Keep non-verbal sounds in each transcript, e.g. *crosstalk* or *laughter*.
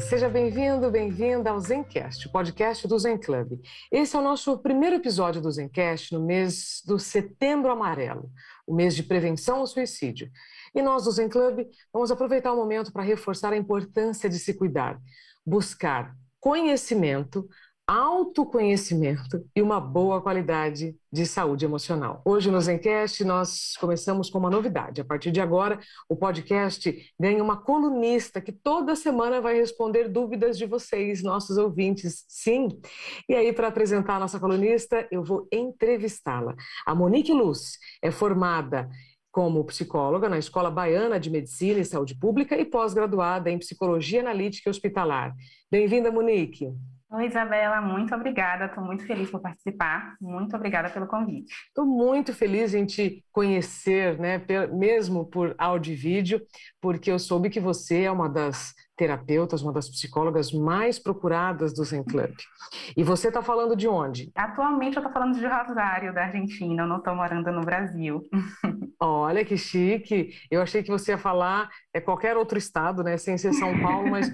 Seja bem-vindo, bem-vinda ao Zencast, o podcast do Zen Club. Esse é o nosso primeiro episódio do Zencast no mês do Setembro Amarelo, o mês de prevenção ao suicídio. E nós do Zen Club vamos aproveitar o momento para reforçar a importância de se cuidar, buscar conhecimento, autoconhecimento e uma boa qualidade de saúde emocional. Hoje no Zencast nós começamos com uma novidade. A partir de agora, o podcast ganha uma colunista que toda semana vai responder dúvidas de vocês, nossos ouvintes. Sim. E aí para apresentar a nossa colunista, eu vou entrevistá-la. A Monique Luz é formada como psicóloga na Escola Baiana de Medicina e Saúde Pública e pós-graduada em Psicologia Analítica e Hospitalar. Bem-vinda, Monique. Oi, Isabela, muito obrigada. Estou muito feliz por participar. Muito obrigada pelo convite. Estou muito feliz em te conhecer, né, mesmo por áudio e vídeo, porque eu soube que você é uma das terapeutas, uma das psicólogas mais procuradas do Zen Club. E você está falando de onde? Atualmente eu estou falando de Rosário, da Argentina. Eu não estou morando no Brasil. *laughs* Olha que chique. Eu achei que você ia falar é qualquer outro estado, né, sem ser São Paulo, mas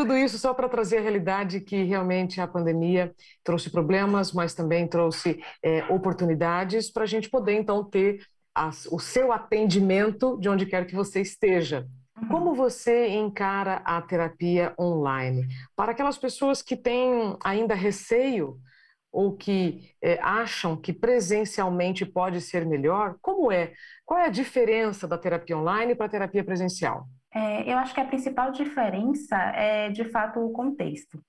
tudo isso só para trazer a realidade que realmente a pandemia trouxe problemas, mas também trouxe é, oportunidades para a gente poder então ter as, o seu atendimento de onde quer que você esteja. Uhum. Como você encara a terapia online? Para aquelas pessoas que têm ainda receio ou que é, acham que presencialmente pode ser melhor, como é? Qual é a diferença da terapia online para a terapia presencial? É, eu acho que a principal diferença é, de fato, o contexto.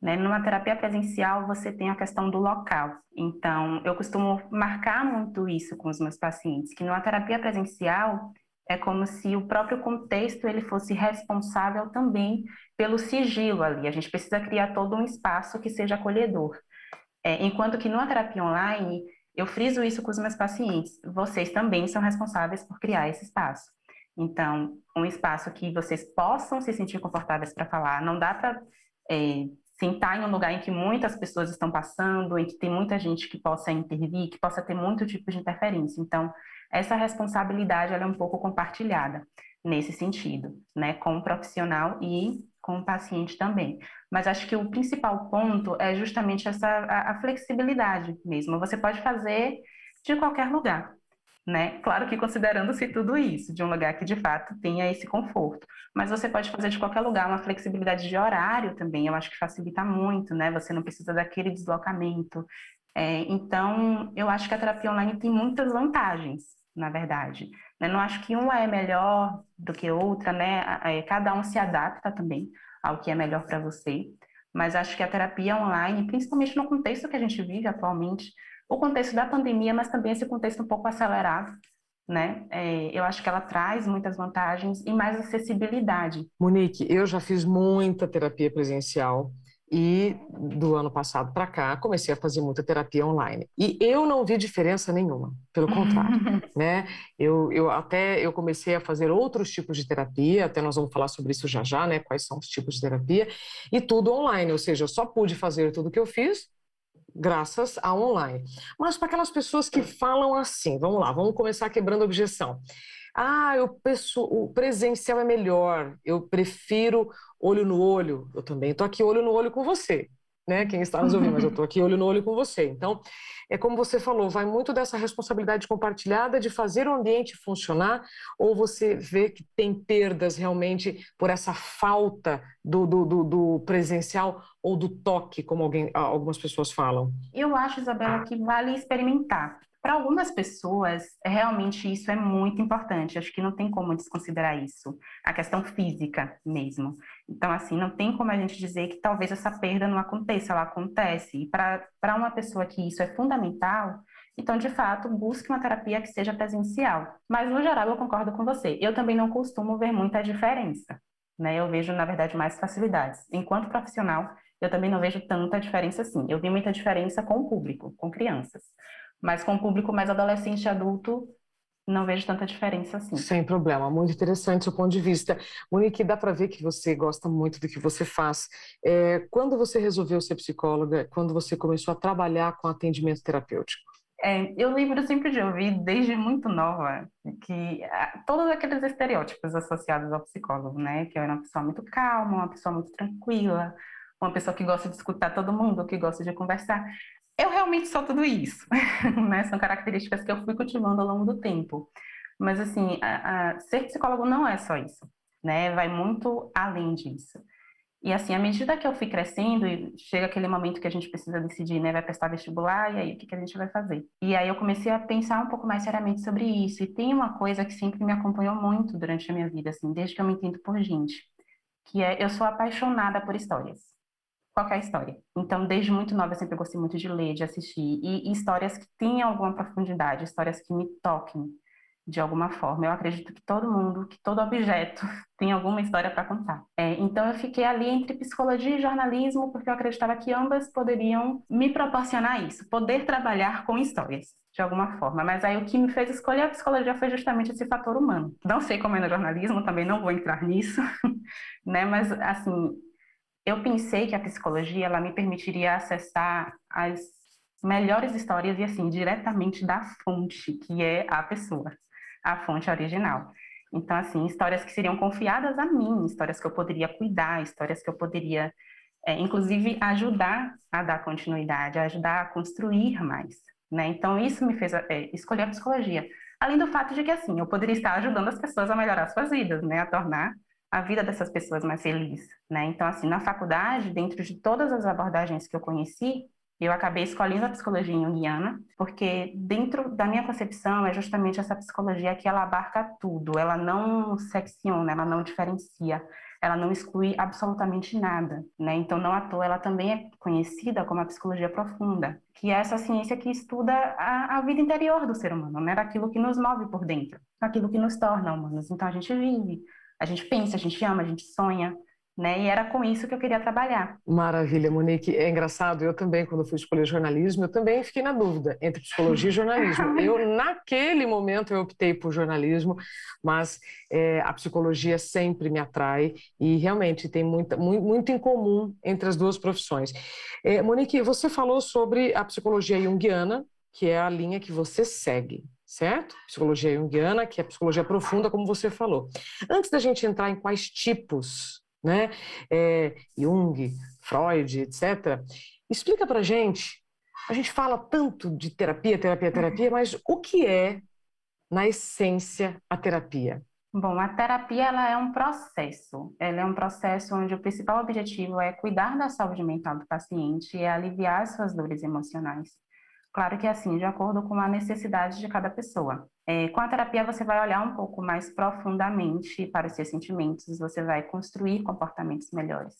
Né? Numa terapia presencial, você tem a questão do local. Então, eu costumo marcar muito isso com os meus pacientes, que numa terapia presencial é como se o próprio contexto ele fosse responsável também pelo sigilo ali. A gente precisa criar todo um espaço que seja acolhedor. É, enquanto que numa terapia online, eu friso isso com os meus pacientes. Vocês também são responsáveis por criar esse espaço. Então, um espaço que vocês possam se sentir confortáveis para falar. Não dá para é, sentar em um lugar em que muitas pessoas estão passando, em que tem muita gente que possa intervir, que possa ter muito tipo de interferência. Então, essa responsabilidade é um pouco compartilhada nesse sentido, né, com o profissional e com o paciente também. Mas acho que o principal ponto é justamente essa a, a flexibilidade mesmo. Você pode fazer de qualquer lugar né? Claro que considerando-se tudo isso, de um lugar que de fato tenha esse conforto. Mas você pode fazer de qualquer lugar, uma flexibilidade de horário também, eu acho que facilita muito, né? Você não precisa daquele deslocamento. É, então, eu acho que a terapia online tem muitas vantagens, na verdade. Eu não acho que uma é melhor do que outra, né? É, cada um se adapta também ao que é melhor para você. Mas acho que a terapia online, principalmente no contexto que a gente vive atualmente, o contexto da pandemia, mas também esse contexto um pouco acelerado, né? É, eu acho que ela traz muitas vantagens e mais acessibilidade. Monique, eu já fiz muita terapia presencial e do ano passado para cá comecei a fazer muita terapia online e eu não vi diferença nenhuma pelo contrário *laughs* né eu, eu até eu comecei a fazer outros tipos de terapia até nós vamos falar sobre isso já já né quais são os tipos de terapia e tudo online ou seja eu só pude fazer tudo que eu fiz graças ao online. Mas para aquelas pessoas que falam assim, vamos lá, vamos começar quebrando a objeção. Ah, penso, o presencial é melhor, eu prefiro olho no olho. Eu também estou aqui olho no olho com você né, quem está nos ouvindo, mas eu estou aqui olho no olho com você. Então, é como você falou, vai muito dessa responsabilidade compartilhada de fazer o ambiente funcionar, ou você vê que tem perdas realmente por essa falta do, do, do, do presencial ou do toque, como alguém, algumas pessoas falam? Eu acho, Isabela, que vale experimentar. Para algumas pessoas, realmente isso é muito importante. Acho que não tem como desconsiderar isso. A questão física mesmo. Então, assim, não tem como a gente dizer que talvez essa perda não aconteça, ela acontece. E para uma pessoa que isso é fundamental, então, de fato, busque uma terapia que seja presencial. Mas, no geral, eu concordo com você. Eu também não costumo ver muita diferença. Né? Eu vejo, na verdade, mais facilidades. Enquanto profissional, eu também não vejo tanta diferença assim. Eu vi muita diferença com o público, com crianças. Mas com o público mais adolescente e adulto, não vejo tanta diferença assim. Sem problema, muito interessante o seu ponto de vista. Monique, dá para ver que você gosta muito do que você faz. É, quando você resolveu ser psicóloga, quando você começou a trabalhar com atendimento terapêutico? É, eu lembro sempre de ouvir, desde muito nova, que ah, todos aqueles estereótipos associados ao psicólogo, né? Que eu era uma pessoa muito calma, uma pessoa muito tranquila, uma pessoa que gosta de escutar todo mundo, que gosta de conversar. Eu realmente sou tudo isso, *laughs* né? São características que eu fui cultivando ao longo do tempo. Mas, assim, a, a, ser psicólogo não é só isso, né? Vai muito além disso. E, assim, à medida que eu fui crescendo, chega aquele momento que a gente precisa decidir, né? Vai prestar vestibular, e aí, o que, que a gente vai fazer? E aí eu comecei a pensar um pouco mais seriamente sobre isso. E tem uma coisa que sempre me acompanhou muito durante a minha vida, assim, desde que eu me entendo por gente, que é eu sou apaixonada por histórias qualquer história. Então, desde muito nova, eu sempre gostei muito de ler, de assistir, e, e histórias que tenham alguma profundidade, histórias que me toquem de alguma forma. Eu acredito que todo mundo, que todo objeto *laughs* tem alguma história para contar. É, então, eu fiquei ali entre psicologia e jornalismo, porque eu acreditava que ambas poderiam me proporcionar isso, poder trabalhar com histórias. De alguma forma, mas aí o que me fez escolher a psicologia foi justamente esse fator humano. Não sei como é no jornalismo, também não vou entrar nisso, *laughs* né? Mas assim, eu pensei que a psicologia ela me permitiria acessar as melhores histórias e assim diretamente da fonte, que é a pessoa, a fonte original. Então assim, histórias que seriam confiadas a mim, histórias que eu poderia cuidar, histórias que eu poderia é, inclusive ajudar a dar continuidade, ajudar a construir mais, né? Então isso me fez é, escolher a psicologia. Além do fato de que assim, eu poderia estar ajudando as pessoas a melhorar suas vidas, né, a tornar a vida dessas pessoas mais feliz, né? Então, assim, na faculdade, dentro de todas as abordagens que eu conheci, eu acabei escolhendo a psicologia junguiana, porque dentro da minha concepção é justamente essa psicologia que ela abarca tudo, ela não secciona, ela não diferencia, ela não exclui absolutamente nada, né? Então, não à toa, ela também é conhecida como a psicologia profunda, que é essa ciência que estuda a, a vida interior do ser humano, né? Daquilo que nos move por dentro, daquilo que nos torna humanos. Então, a gente vive a gente pensa, a gente ama, a gente sonha, né? E era com isso que eu queria trabalhar. Maravilha, Monique. É engraçado, eu também, quando fui escolher jornalismo, eu também fiquei na dúvida entre psicologia e jornalismo. *laughs* Eu, naquele momento, eu optei por jornalismo, mas é, a psicologia sempre me atrai e realmente tem muita, muito, muito em comum entre as duas profissões. É, Monique, você falou sobre a psicologia junguiana, que é a linha que você segue certo? Psicologia junguiana, que é psicologia profunda, como você falou. Antes da gente entrar em quais tipos, né, é, Jung, Freud, etc., explica pra gente, a gente fala tanto de terapia, terapia, terapia, mas o que é, na essência, a terapia? Bom, a terapia ela é um processo. Ela é um processo onde o principal objetivo é cuidar da saúde mental do paciente e aliviar as suas dores emocionais. Claro que é assim, de acordo com a necessidade de cada pessoa. É, com a terapia, você vai olhar um pouco mais profundamente para os seus sentimentos, você vai construir comportamentos melhores.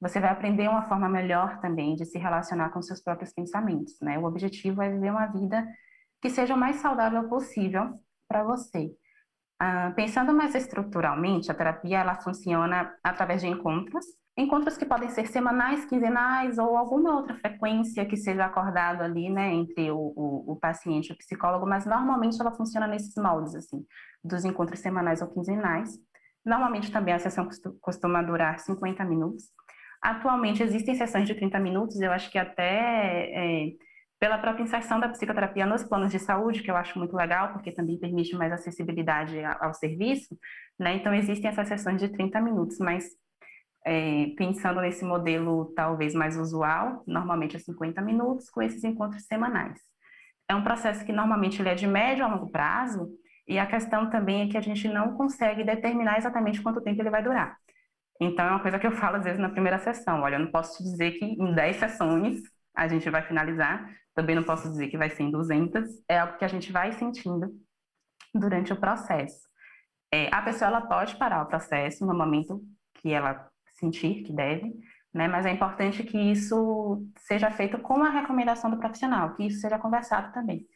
Você vai aprender uma forma melhor também de se relacionar com seus próprios pensamentos, né? O objetivo é viver uma vida que seja o mais saudável possível para você. Ah, pensando mais estruturalmente, a terapia ela funciona através de encontros encontros que podem ser semanais, quinzenais ou alguma outra frequência que seja acordado ali, né, entre o, o, o, paciente e o psicólogo, mas normalmente ela funciona nesses moldes, assim, dos encontros semanais ou quinzenais. Normalmente também a sessão costuma durar 50 minutos. Atualmente existem sessões de 30 minutos, eu acho que até é, pela própria inserção da psicoterapia nos planos de saúde, que eu acho muito legal, porque também permite mais acessibilidade ao, serviço, né? Então existem essas sessões de 30 minutos, mas é, pensando nesse modelo talvez mais usual, normalmente é 50 minutos, com esses encontros semanais. É um processo que normalmente ele é de médio a longo prazo, e a questão também é que a gente não consegue determinar exatamente quanto tempo ele vai durar. Então, é uma coisa que eu falo às vezes na primeira sessão: olha, eu não posso te dizer que em 10 sessões a gente vai finalizar, também não posso dizer que vai ser em 200, é algo que a gente vai sentindo durante o processo. É, a pessoa ela pode parar o processo no momento que ela sentir que deve, né? Mas é importante que isso seja feito com a recomendação do profissional, que isso seja conversado também,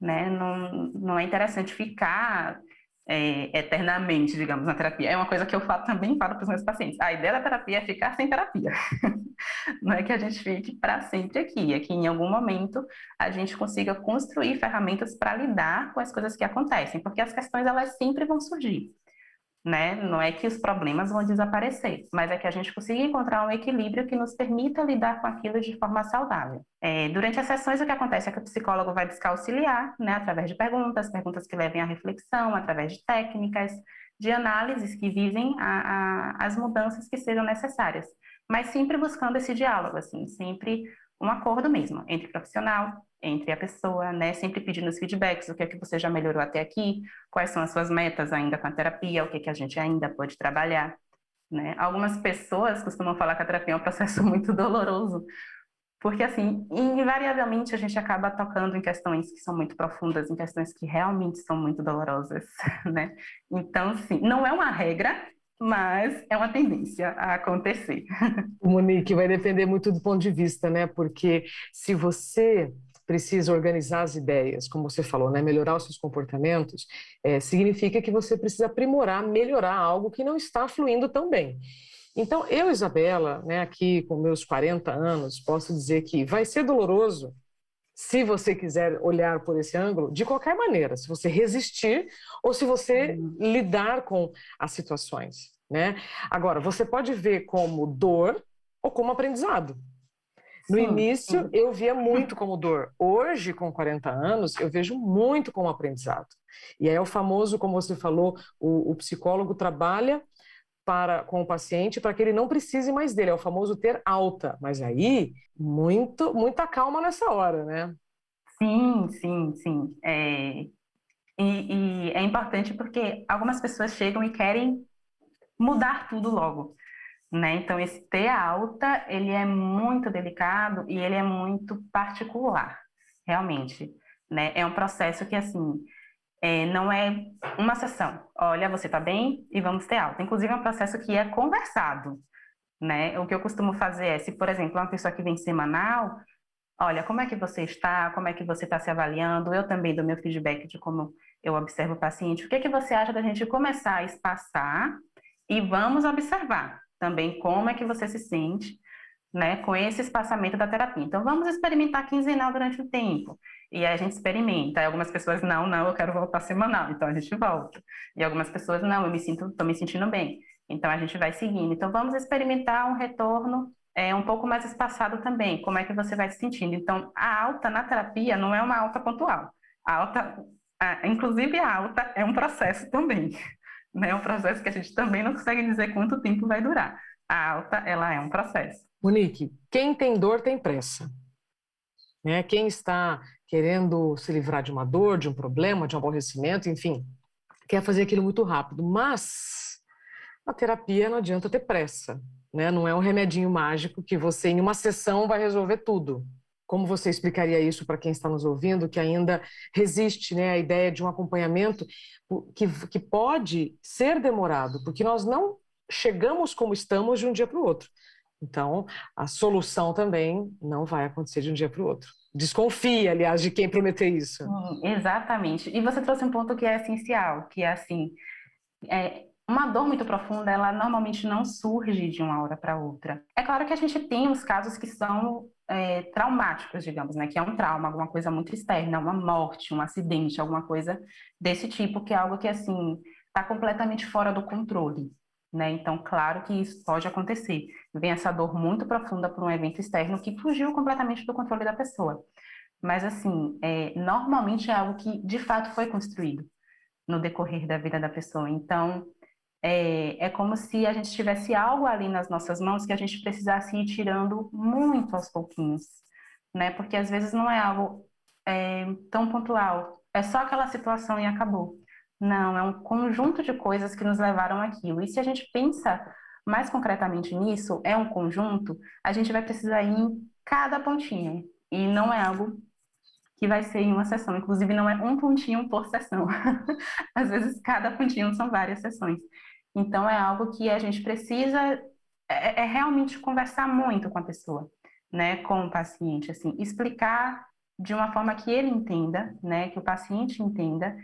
né? Não, não é interessante ficar é, eternamente, digamos, na terapia. É uma coisa que eu falo, também falo para os meus pacientes. A ideia da terapia é ficar sem terapia. *laughs* não é que a gente fique para sempre aqui, é que em algum momento a gente consiga construir ferramentas para lidar com as coisas que acontecem, porque as questões elas sempre vão surgir. Né? Não é que os problemas vão desaparecer, mas é que a gente consiga encontrar um equilíbrio que nos permita lidar com aquilo de forma saudável. É, durante as sessões, o que acontece é que o psicólogo vai buscar auxiliar, né, através de perguntas, perguntas que levem à reflexão, através de técnicas, de análises que visem a, a, as mudanças que sejam necessárias mas sempre buscando esse diálogo, assim, sempre um acordo mesmo entre profissional, entre a pessoa, né? Sempre pedindo os feedbacks, o que é que você já melhorou até aqui, quais são as suas metas ainda com a terapia, o que é que a gente ainda pode trabalhar, né? Algumas pessoas costumam falar que a terapia é um processo *laughs* muito doloroso, porque assim, invariavelmente a gente acaba tocando em questões que são muito profundas, em questões que realmente são muito dolorosas, *laughs* né? Então, sim, não é uma regra, mas é uma tendência a acontecer. *laughs* Monique, vai depender muito do ponto de vista, né? Porque se você precisa organizar as ideias, como você falou, né? melhorar os seus comportamentos, é, significa que você precisa aprimorar, melhorar algo que não está fluindo tão bem. Então, eu, Isabela, né, aqui com meus 40 anos, posso dizer que vai ser doloroso se você quiser olhar por esse ângulo, de qualquer maneira, se você resistir ou se você uhum. lidar com as situações, né? Agora, você pode ver como dor ou como aprendizado. No sim, início, sim. eu via muito como dor. Hoje, com 40 anos, eu vejo muito como aprendizado. E aí é o famoso, como você falou, o, o psicólogo trabalha para com o paciente para que ele não precise mais dele, é o famoso ter alta. Mas aí, muito, muita calma nessa hora, né? Sim, sim, sim. É, e, e é importante porque algumas pessoas chegam e querem mudar tudo logo. Né? Então, esse ter alta, ele é muito delicado e ele é muito particular, realmente. Né? É um processo que, assim, é, não é uma sessão. Olha, você está bem e vamos ter alta. Inclusive, é um processo que é conversado. Né? O que eu costumo fazer é, se, por exemplo, uma pessoa que vem semanal, olha, como é que você está? Como é que você está se avaliando? Eu também dou meu feedback de como eu observo o paciente. O que, é que você acha da gente começar a espaçar e vamos observar também como é que você se sente né, com esse espaçamento da terapia. Então, vamos experimentar quinzenal durante o tempo. E aí a gente experimenta. E algumas pessoas, não, não, eu quero voltar semanal. Então, a gente volta. E algumas pessoas, não, eu me sinto, estou me sentindo bem. Então, a gente vai seguindo. Então, vamos experimentar um retorno é, um pouco mais espaçado também. Como é que você vai se sentindo? Então, a alta na terapia não é uma alta pontual. A alta, a, inclusive a alta é um processo também. Né? É um processo que a gente também não consegue dizer quanto tempo vai durar. A alta, ela é um processo. Monique, quem tem dor tem pressa. Né? Quem está querendo se livrar de uma dor, de um problema, de um aborrecimento, enfim, quer fazer aquilo muito rápido. Mas a terapia não adianta ter pressa. Né? Não é um remedinho mágico que você, em uma sessão, vai resolver tudo. Como você explicaria isso para quem está nos ouvindo, que ainda resiste né, à ideia de um acompanhamento que, que pode ser demorado, porque nós não chegamos como estamos de um dia para o outro. Então, a solução também não vai acontecer de um dia para o outro. Desconfia, aliás, de quem prometer isso. Hum, exatamente. E você trouxe um ponto que é essencial, que é assim, é, uma dor muito profunda, ela normalmente não surge de uma hora para outra. É claro que a gente tem os casos que são é, traumáticos, digamos, né? Que é um trauma, alguma coisa muito externa, uma morte, um acidente, alguma coisa desse tipo, que é algo que, assim, está completamente fora do controle né? Então, claro que isso pode acontecer. Vem essa dor muito profunda por um evento externo que fugiu completamente do controle da pessoa. Mas, assim, é, normalmente é algo que de fato foi construído no decorrer da vida da pessoa. Então, é, é como se a gente tivesse algo ali nas nossas mãos que a gente precisasse ir tirando muito aos pouquinhos, né? Porque às vezes não é algo é, tão pontual, é só aquela situação e acabou. Não, é um conjunto de coisas que nos levaram aquilo. E se a gente pensa mais concretamente nisso, é um conjunto, a gente vai precisar ir em cada pontinho. E não é algo que vai ser em uma sessão. Inclusive, não é um pontinho por sessão. *laughs* Às vezes, cada pontinho são várias sessões. Então, é algo que a gente precisa é, é realmente conversar muito com a pessoa, né, com o paciente, assim, explicar de uma forma que ele entenda, né, que o paciente entenda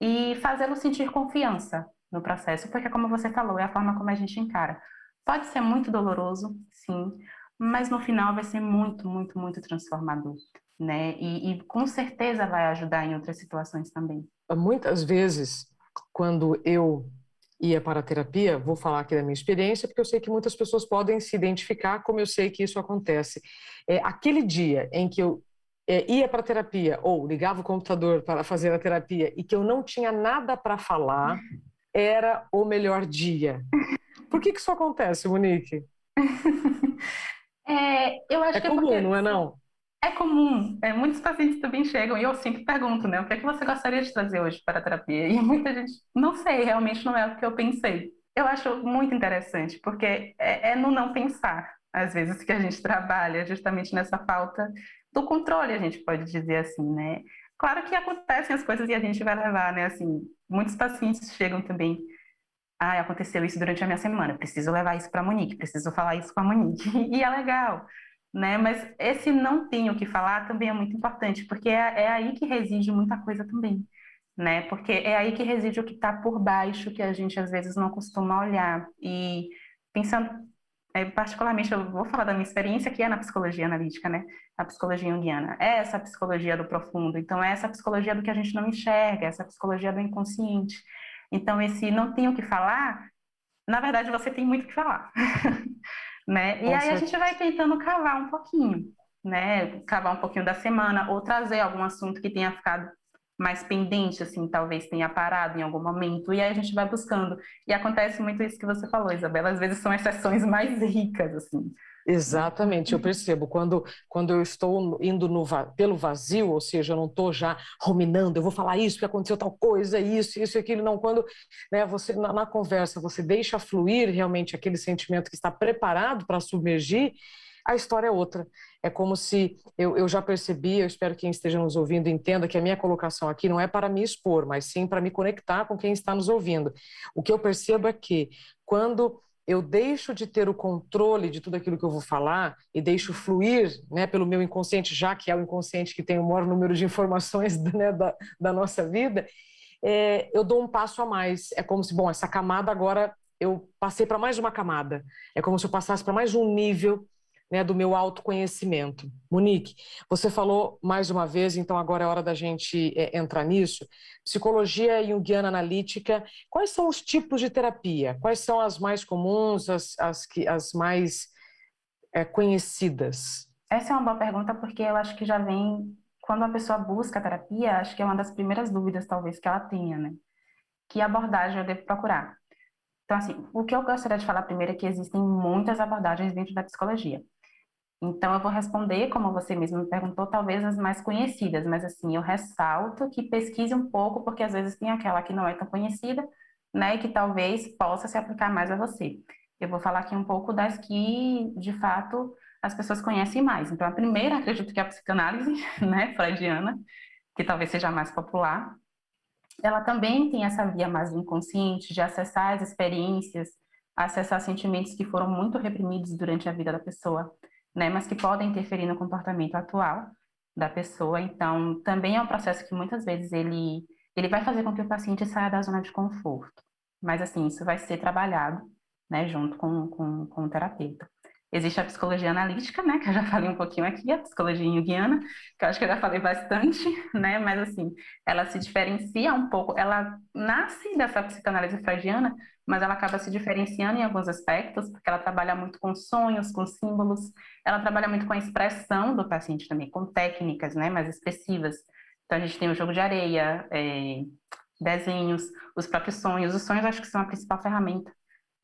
e fazê-lo sentir confiança no processo, porque, como você falou, é a forma como a gente encara. Pode ser muito doloroso, sim, mas no final vai ser muito, muito, muito transformador, né? E, e com certeza vai ajudar em outras situações também. Muitas vezes, quando eu ia para a terapia, vou falar aqui da minha experiência, porque eu sei que muitas pessoas podem se identificar, como eu sei que isso acontece. É, aquele dia em que eu é, ia para a terapia ou ligava o computador para fazer a terapia e que eu não tinha nada para falar, era o melhor dia. Por que, que isso acontece, Monique? *laughs* É, eu acho é que comum, é porque... não é não? É comum. É, muitos pacientes também chegam e eu sempre pergunto, né? O que é que você gostaria de trazer hoje para a terapia? E muita gente, não sei, realmente não é o que eu pensei. Eu acho muito interessante, porque é, é no não pensar, às vezes, que a gente trabalha, justamente nessa falta do controle, a gente pode dizer assim, né? Claro que acontecem as coisas e a gente vai levar, né? Assim, muitos pacientes chegam também ah, aconteceu isso durante a minha semana, preciso levar isso para a Monique, preciso falar isso com a Monique. *laughs* E é legal, né? Mas esse não tenho o que falar também é muito importante, porque é, é aí que reside muita coisa também, né? Porque é aí que reside o que está por baixo, que a gente às vezes não costuma olhar. E pensando, é, particularmente, eu vou falar da minha experiência, que é na psicologia analítica, né? A psicologia junguiana. É essa psicologia do profundo, então é essa psicologia do que a gente não enxerga, essa psicologia do inconsciente. Então, esse não tenho o que falar, na verdade, você tem muito o que falar. *laughs* né? E aí a gente vai tentando cavar um pouquinho, né? Cavar um pouquinho da semana, ou trazer algum assunto que tenha ficado mais pendente, assim, talvez tenha parado em algum momento, e aí a gente vai buscando. E acontece muito isso que você falou, Isabela, às vezes são exceções *laughs* mais ricas, assim. Exatamente, eu percebo quando, quando eu estou indo no, pelo vazio, ou seja, eu não estou já ruminando, eu vou falar isso, porque aconteceu tal coisa, isso, isso, aquilo, não. Quando né, você, na, na conversa, você deixa fluir realmente aquele sentimento que está preparado para submergir, a história é outra. É como se eu, eu já percebi, eu espero que quem esteja nos ouvindo entenda que a minha colocação aqui não é para me expor, mas sim para me conectar com quem está nos ouvindo. O que eu percebo é que quando eu deixo de ter o controle de tudo aquilo que eu vou falar e deixo fluir né, pelo meu inconsciente, já que é o inconsciente que tem o maior número de informações *laughs* né, da, da nossa vida, é, eu dou um passo a mais. É como se, bom, essa camada agora eu passei para mais uma camada. É como se eu passasse para mais um nível né, do meu autoconhecimento. Monique, você falou mais uma vez, então agora é hora da gente é, entrar nisso. Psicologia junguiana analítica, quais são os tipos de terapia? Quais são as mais comuns, as, as, as mais é, conhecidas? Essa é uma boa pergunta, porque eu acho que já vem, quando a pessoa busca terapia, acho que é uma das primeiras dúvidas, talvez, que ela tenha, né? Que abordagem eu devo procurar? Então, assim, o que eu gostaria de falar primeiro é que existem muitas abordagens dentro da psicologia. Então, eu vou responder, como você mesmo me perguntou, talvez as mais conhecidas, mas assim, eu ressalto que pesquise um pouco, porque às vezes tem aquela que não é tão conhecida, né, e que talvez possa se aplicar mais a você. Eu vou falar aqui um pouco das que, de fato, as pessoas conhecem mais. Então, a primeira, acredito que é a psicanálise, *laughs* né, freudiana, que talvez seja mais popular. Ela também tem essa via mais inconsciente de acessar as experiências, acessar sentimentos que foram muito reprimidos durante a vida da pessoa né, mas que podem interferir no comportamento atual da pessoa. Então, também é um processo que muitas vezes ele, ele vai fazer com que o paciente saia da zona de conforto. Mas, assim, isso vai ser trabalhado, né, junto com, com, com o terapeuta. Existe a psicologia analítica, né, que eu já falei um pouquinho aqui, a psicologia junguiana, que eu acho que eu já falei bastante, né, mas assim, ela se diferencia um pouco, ela nasce dessa psicanálise freudiana, mas ela acaba se diferenciando em alguns aspectos, porque ela trabalha muito com sonhos, com símbolos, ela trabalha muito com a expressão do paciente também, com técnicas, né, mais expressivas. Então a gente tem o jogo de areia, é, desenhos, os próprios sonhos. Os sonhos acho que são a principal ferramenta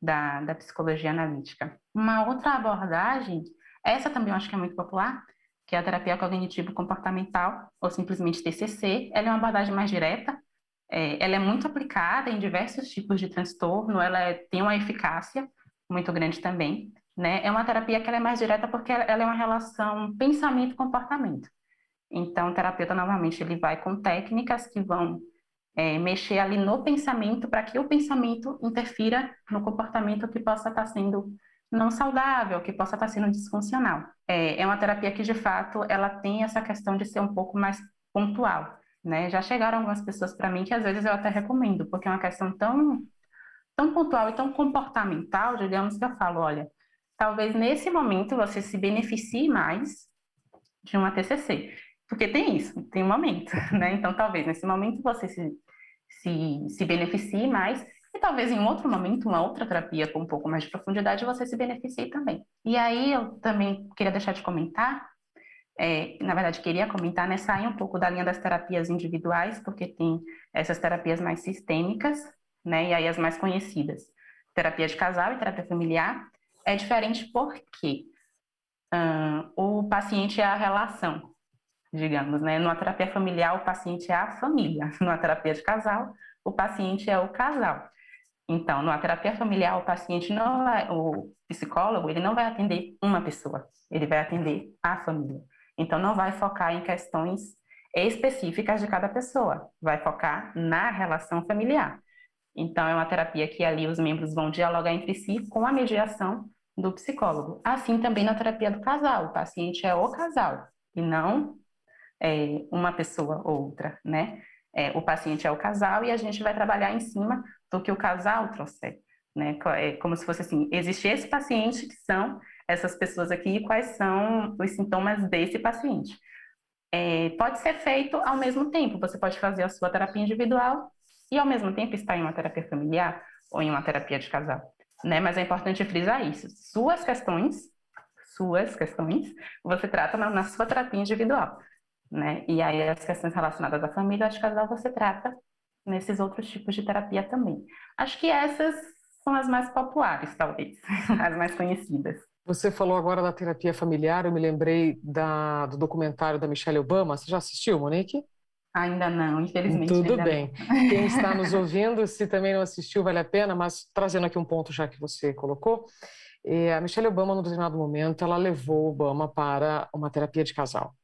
da, da psicologia analítica. Uma outra abordagem, essa também eu acho que é muito popular, que é a terapia cognitivo-comportamental, ou simplesmente TCC. Ela é uma abordagem mais direta, é, ela é muito aplicada em diversos tipos de transtorno, ela é, tem uma eficácia muito grande também. Né? É uma terapia que é mais direta porque ela é uma relação pensamento-comportamento. Então, o terapeuta, novamente, ele vai com técnicas que vão é, mexer ali no pensamento para que o pensamento interfira no comportamento que possa estar sendo não saudável, que possa estar sendo disfuncional. É, é uma terapia que, de fato, ela tem essa questão de ser um pouco mais pontual, né? Já chegaram algumas pessoas para mim que, às vezes, eu até recomendo, porque é uma questão tão, tão pontual e tão comportamental, digamos, que eu falo, olha, talvez nesse momento você se beneficie mais de uma TCC. Porque tem isso, tem um momento, *laughs* né? Então, talvez nesse momento você se, se, se beneficie mais e talvez em outro momento, uma outra terapia com um pouco mais de profundidade, você se beneficie também. E aí eu também queria deixar de comentar, é, na verdade queria comentar, né, sair um pouco da linha das terapias individuais, porque tem essas terapias mais sistêmicas, né, e aí as mais conhecidas. Terapia de casal e terapia familiar é diferente porque o paciente é a relação, digamos, né? Numa terapia familiar, o paciente é a família. *laughs* Numa terapia de casal, o paciente é o casal. Então, numa terapia familiar, o paciente não vai, o psicólogo, ele não vai atender uma pessoa, ele vai atender a família. Então, não vai focar em questões específicas de cada pessoa, vai focar na relação familiar. Então, é uma terapia que ali os membros vão dialogar entre si com a mediação do psicólogo. Assim também na terapia do casal, o paciente é o casal e não é, uma pessoa ou outra, né? É, o paciente é o casal e a gente vai trabalhar em cima do que o casal trouxer, né? É como se fosse assim, existe esse paciente que são essas pessoas aqui e quais são os sintomas desse paciente. É, pode ser feito ao mesmo tempo, você pode fazer a sua terapia individual e ao mesmo tempo estar em uma terapia familiar ou em uma terapia de casal, né? Mas é importante frisar isso. Suas questões, suas questões, você trata na, na sua terapia individual né? E aí as questões relacionadas à família, de casal, você trata nesses outros tipos de terapia também. Acho que essas são as mais populares, talvez, *laughs* as mais conhecidas. Você falou agora da terapia familiar, eu me lembrei da, do documentário da Michelle Obama. Você já assistiu, Monique? Ainda não, infelizmente. Tudo bem. Não. *laughs* Quem está nos ouvindo, se também não assistiu, vale a pena, mas trazendo aqui um ponto já que você colocou. Eh, a Michelle Obama, num determinado momento, ela levou Obama para uma terapia de casal.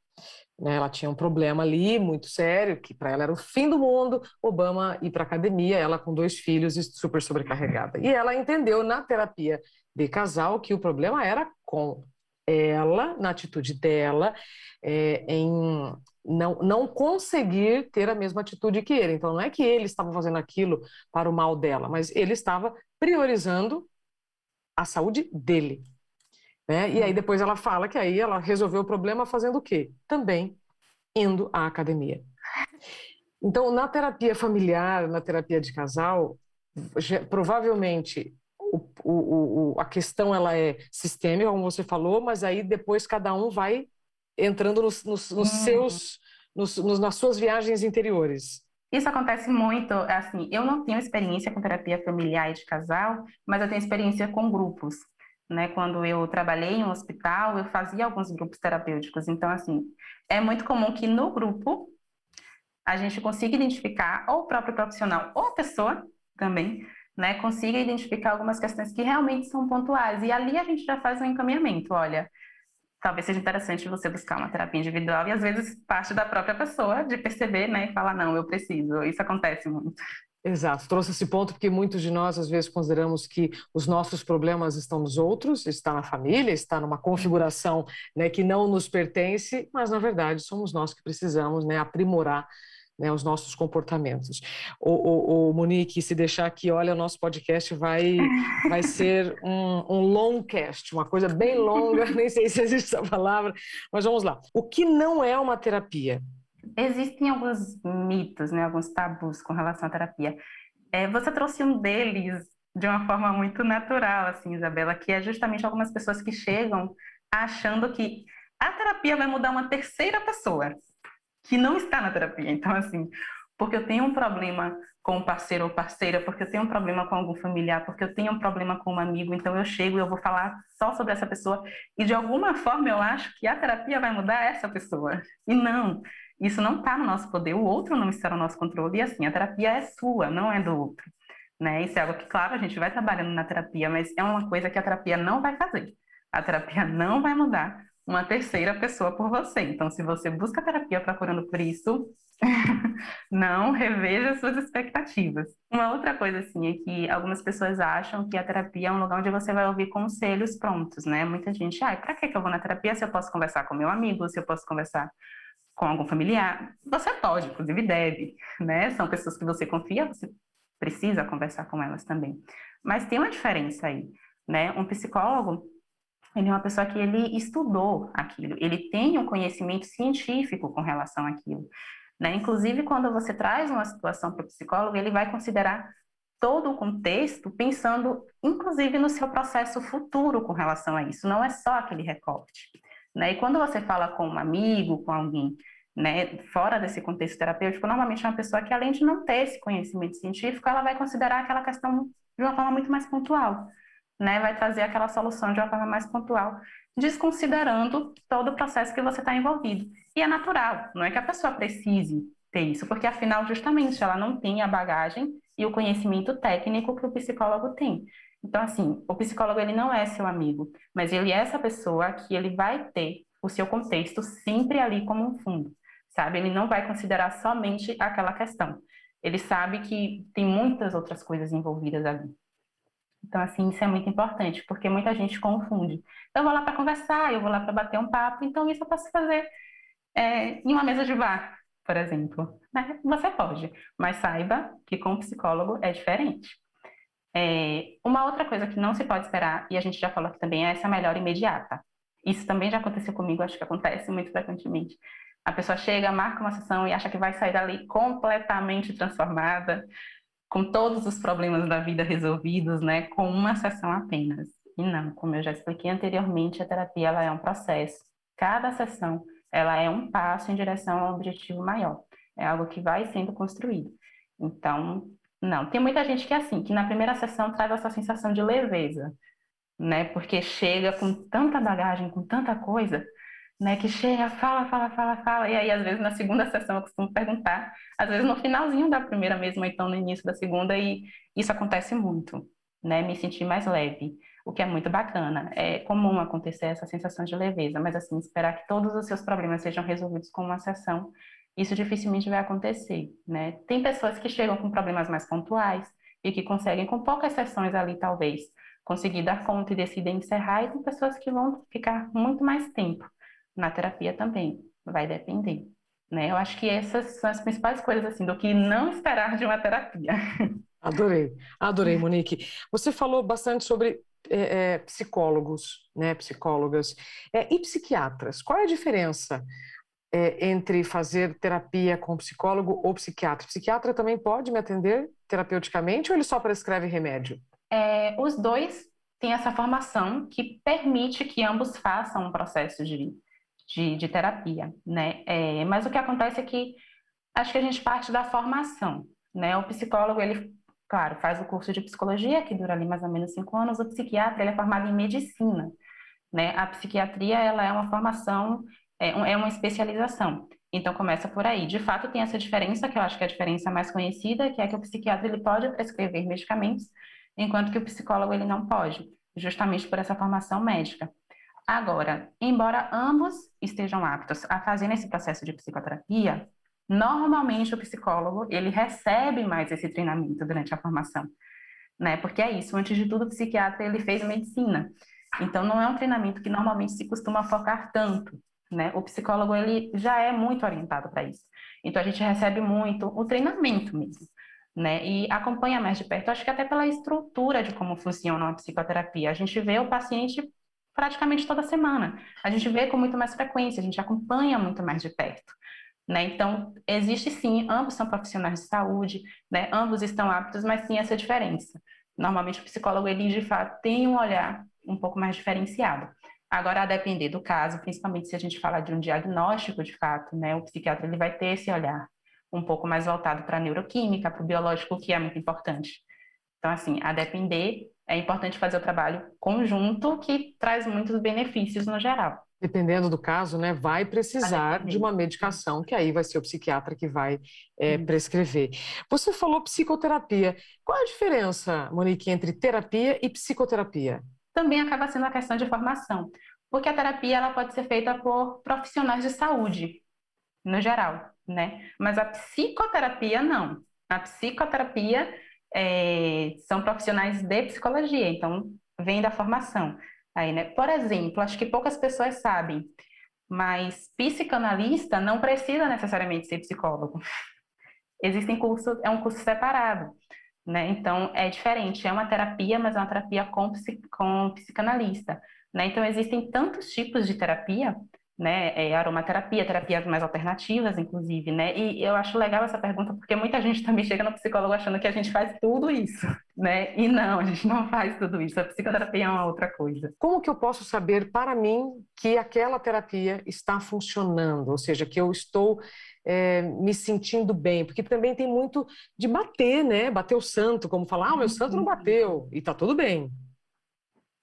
Né, ela tinha um problema ali muito sério, que para ela era o fim do mundo, Obama ir para academia, ela com dois filhos e super sobrecarregada. E ela entendeu na terapia de casal que o problema era com ela, na atitude dela, é, em não, não conseguir ter a mesma atitude que ele. Então, não é que ele estava fazendo aquilo para o mal dela, mas ele estava priorizando a saúde dele. Né? E aí uhum. depois ela fala que aí ela resolveu o problema fazendo o quê? Também indo à academia. Então, na terapia familiar, na terapia de casal, provavelmente o, o, o, a questão ela é sistêmica, como você falou, mas aí depois cada um vai entrando nos, nos, nos hum. seus, nos, nos, nas suas viagens interiores. Isso acontece muito, assim, eu não tenho experiência com terapia familiar e de casal, mas eu tenho experiência com grupos né? Quando eu trabalhei em um hospital, eu fazia alguns grupos terapêuticos. Então, assim, é muito comum que no grupo a gente consiga identificar, ou o próprio profissional, ou a pessoa também, né, consiga identificar algumas questões que realmente são pontuais. E ali a gente já faz um encaminhamento. Olha, talvez seja interessante você buscar uma terapia individual e às vezes parte da própria pessoa de perceber, né, e falar, não, eu preciso. Isso acontece muito. Exato, trouxe esse ponto porque muitos de nós às vezes consideramos que os nossos problemas estão nos outros, está na família, está numa configuração né, que não nos pertence, mas na verdade somos nós que precisamos né, aprimorar né, os nossos comportamentos. O, o, o, Monique, se deixar aqui, olha, o nosso podcast vai, vai ser um, um long cast, uma coisa bem longa, *laughs* nem sei se existe essa palavra, mas vamos lá. O que não é uma terapia? Existem alguns mitos, né, alguns tabus com relação à terapia. É, você trouxe um deles de uma forma muito natural, assim, Isabela, que é justamente algumas pessoas que chegam achando que a terapia vai mudar uma terceira pessoa que não está na terapia. Então, assim, porque eu tenho um problema com um parceiro ou parceira, porque eu tenho um problema com algum familiar, porque eu tenho um problema com um amigo, então eu chego e eu vou falar só sobre essa pessoa e de alguma forma eu acho que a terapia vai mudar essa pessoa. E não, isso não está no nosso poder, o outro não está no nosso controle, e assim, a terapia é sua, não é do outro. Né? Isso é algo que, claro, a gente vai trabalhando na terapia, mas é uma coisa que a terapia não vai fazer. A terapia não vai mudar uma terceira pessoa por você. Então, se você busca terapia procurando por isso, *laughs* não reveja suas expectativas. Uma outra coisa, assim, é que algumas pessoas acham que a terapia é um lugar onde você vai ouvir conselhos prontos, né? Muita gente, ai, ah, pra que eu vou na terapia se eu posso conversar com meu amigo, se eu posso conversar com algum familiar, você pode, inclusive deve, né? São pessoas que você confia, você precisa conversar com elas também. Mas tem uma diferença aí, né? Um psicólogo, ele é uma pessoa que ele estudou aquilo, ele tem um conhecimento científico com relação àquilo. Né? Inclusive, quando você traz uma situação para o psicólogo, ele vai considerar todo o contexto, pensando inclusive no seu processo futuro com relação a isso, não é só aquele recorte. Né? E quando você fala com um amigo, com alguém né, fora desse contexto terapêutico, normalmente é uma pessoa que, além de não ter esse conhecimento científico, ela vai considerar aquela questão de uma forma muito mais pontual, né? vai trazer aquela solução de uma forma mais pontual, desconsiderando todo o processo que você está envolvido. E é natural, não é que a pessoa precise ter isso, porque afinal, justamente, ela não tem a bagagem e o conhecimento técnico que o psicólogo tem. Então, assim, o psicólogo ele não é seu amigo, mas ele é essa pessoa que ele vai ter o seu contexto sempre ali como um fundo sabe? Ele não vai considerar somente aquela questão. Ele sabe que tem muitas outras coisas envolvidas ali. Então, assim, isso é muito importante, porque muita gente confunde. Eu vou lá para conversar, eu vou lá para bater um papo, então isso eu posso fazer é, em uma mesa de bar, por exemplo. Né? Você pode, mas saiba que com o psicólogo é diferente. É, uma outra coisa que não se pode esperar, e a gente já falou aqui também, é essa melhora imediata. Isso também já aconteceu comigo, acho que acontece muito frequentemente. A pessoa chega, marca uma sessão e acha que vai sair dali completamente transformada, com todos os problemas da vida resolvidos, né, com uma sessão apenas. E não, como eu já expliquei anteriormente, a terapia ela é um processo. Cada sessão ela é um passo em direção ao objetivo maior. É algo que vai sendo construído. Então, não. Tem muita gente que é assim, que na primeira sessão traz essa sensação de leveza, né? Porque chega com tanta bagagem, com tanta coisa, né, que chega, fala, fala, fala, fala, e aí às vezes na segunda sessão eu costumo perguntar, às vezes no finalzinho da primeira mesmo, ou então no início da segunda, e isso acontece muito, né, me sentir mais leve, o que é muito bacana. É comum acontecer essa sensação de leveza, mas assim, esperar que todos os seus problemas sejam resolvidos com uma sessão, isso dificilmente vai acontecer, né. Tem pessoas que chegam com problemas mais pontuais e que conseguem, com poucas sessões ali, talvez, conseguir dar conta e decidem encerrar, e tem pessoas que vão ficar muito mais tempo na terapia também, vai depender. Né? Eu acho que essas são as principais coisas assim do que não esperar de uma terapia. *laughs* Adorei, adorei, Monique. Você falou bastante sobre é, é, psicólogos, né, psicólogas é, e psiquiatras. Qual é a diferença é, entre fazer terapia com psicólogo ou psiquiatra? Psiquiatra também pode me atender terapeuticamente ou ele só prescreve remédio? É, os dois têm essa formação que permite que ambos façam um processo de de, de terapia, né? É, mas o que acontece é que acho que a gente parte da formação, né? O psicólogo, ele, claro, faz o curso de psicologia, que dura ali mais ou menos cinco anos, o psiquiatra, ele é formado em medicina, né? A psiquiatria, ela é uma formação, é, é uma especialização. Então, começa por aí. De fato, tem essa diferença, que eu acho que é a diferença mais conhecida, que é que o psiquiatra, ele pode prescrever medicamentos, enquanto que o psicólogo, ele não pode, justamente por essa formação médica. Agora, embora ambos estejam aptos a fazer esse processo de psicoterapia, normalmente o psicólogo ele recebe mais esse treinamento durante a formação, né? Porque é isso. Antes de tudo, o psiquiatra ele fez medicina, então não é um treinamento que normalmente se costuma focar tanto, né? O psicólogo ele já é muito orientado para isso. Então a gente recebe muito o treinamento mesmo. Né, e acompanha mais de perto, acho que até pela estrutura de como funciona a psicoterapia. A gente vê o paciente praticamente toda semana. A gente vê com muito mais frequência, a gente acompanha muito mais de perto. Né? Então, existe sim, ambos são profissionais de saúde, né? ambos estão aptos, mas sim essa diferença. Normalmente o psicólogo, ele de fato tem um olhar um pouco mais diferenciado. Agora, a depender do caso, principalmente se a gente falar de um diagnóstico de fato, né? o psiquiatra ele vai ter esse olhar um pouco mais voltado para a neuroquímica, para o biológico, que é muito importante. Então, assim, a depender, é importante fazer o trabalho conjunto que traz muitos benefícios no geral. Dependendo do caso, né, vai precisar de uma medicação, que aí vai ser o psiquiatra que vai é, prescrever. Você falou psicoterapia. Qual a diferença, Monique, entre terapia e psicoterapia? Também acaba sendo uma questão de formação, porque a terapia ela pode ser feita por profissionais de saúde, no geral, né? Mas a psicoterapia não. A psicoterapia é, são profissionais de psicologia, então vem da formação. Aí, né? Por exemplo, acho que poucas pessoas sabem, mas psicanalista não precisa necessariamente ser psicólogo. *laughs* Existem cursos, é um curso separado, né? Então é diferente, é uma terapia, mas é uma terapia com, com psicanalista. Né? Então, existem tantos tipos de terapia, né? É, aromaterapia, terapias mais alternativas, inclusive, né? E eu acho legal essa pergunta, porque muita gente também chega no psicólogo achando que a gente faz tudo isso, né? E não, a gente não faz tudo isso. A psicoterapia é uma outra coisa. Como que eu posso saber, para mim, que aquela terapia está funcionando? Ou seja, que eu estou é, me sentindo bem, porque também tem muito de bater, né? Bater o santo, como falar, ah, o meu santo não bateu, e tá tudo bem.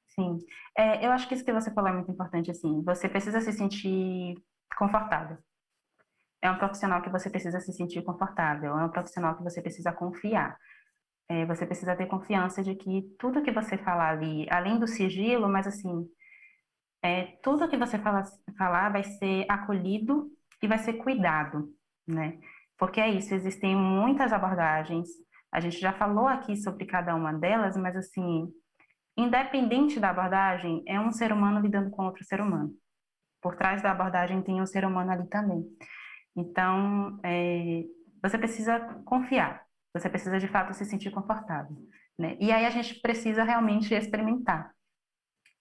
Sim, é, eu acho que isso que você falou é muito importante, assim, você precisa se sentir confortável. É um profissional que você precisa se sentir confortável, é um profissional que você precisa confiar. É, você precisa ter confiança de que tudo que você falar ali, além do sigilo, mas assim, é, tudo que você fala, falar vai ser acolhido e vai ser cuidado, né? Porque é isso, existem muitas abordagens, a gente já falou aqui sobre cada uma delas, mas assim, independente da abordagem, é um ser humano lidando com outro ser humano. Por trás da abordagem tem um ser humano ali também. Então, é, você precisa confiar, você precisa de fato se sentir confortável. Né? E aí a gente precisa realmente experimentar.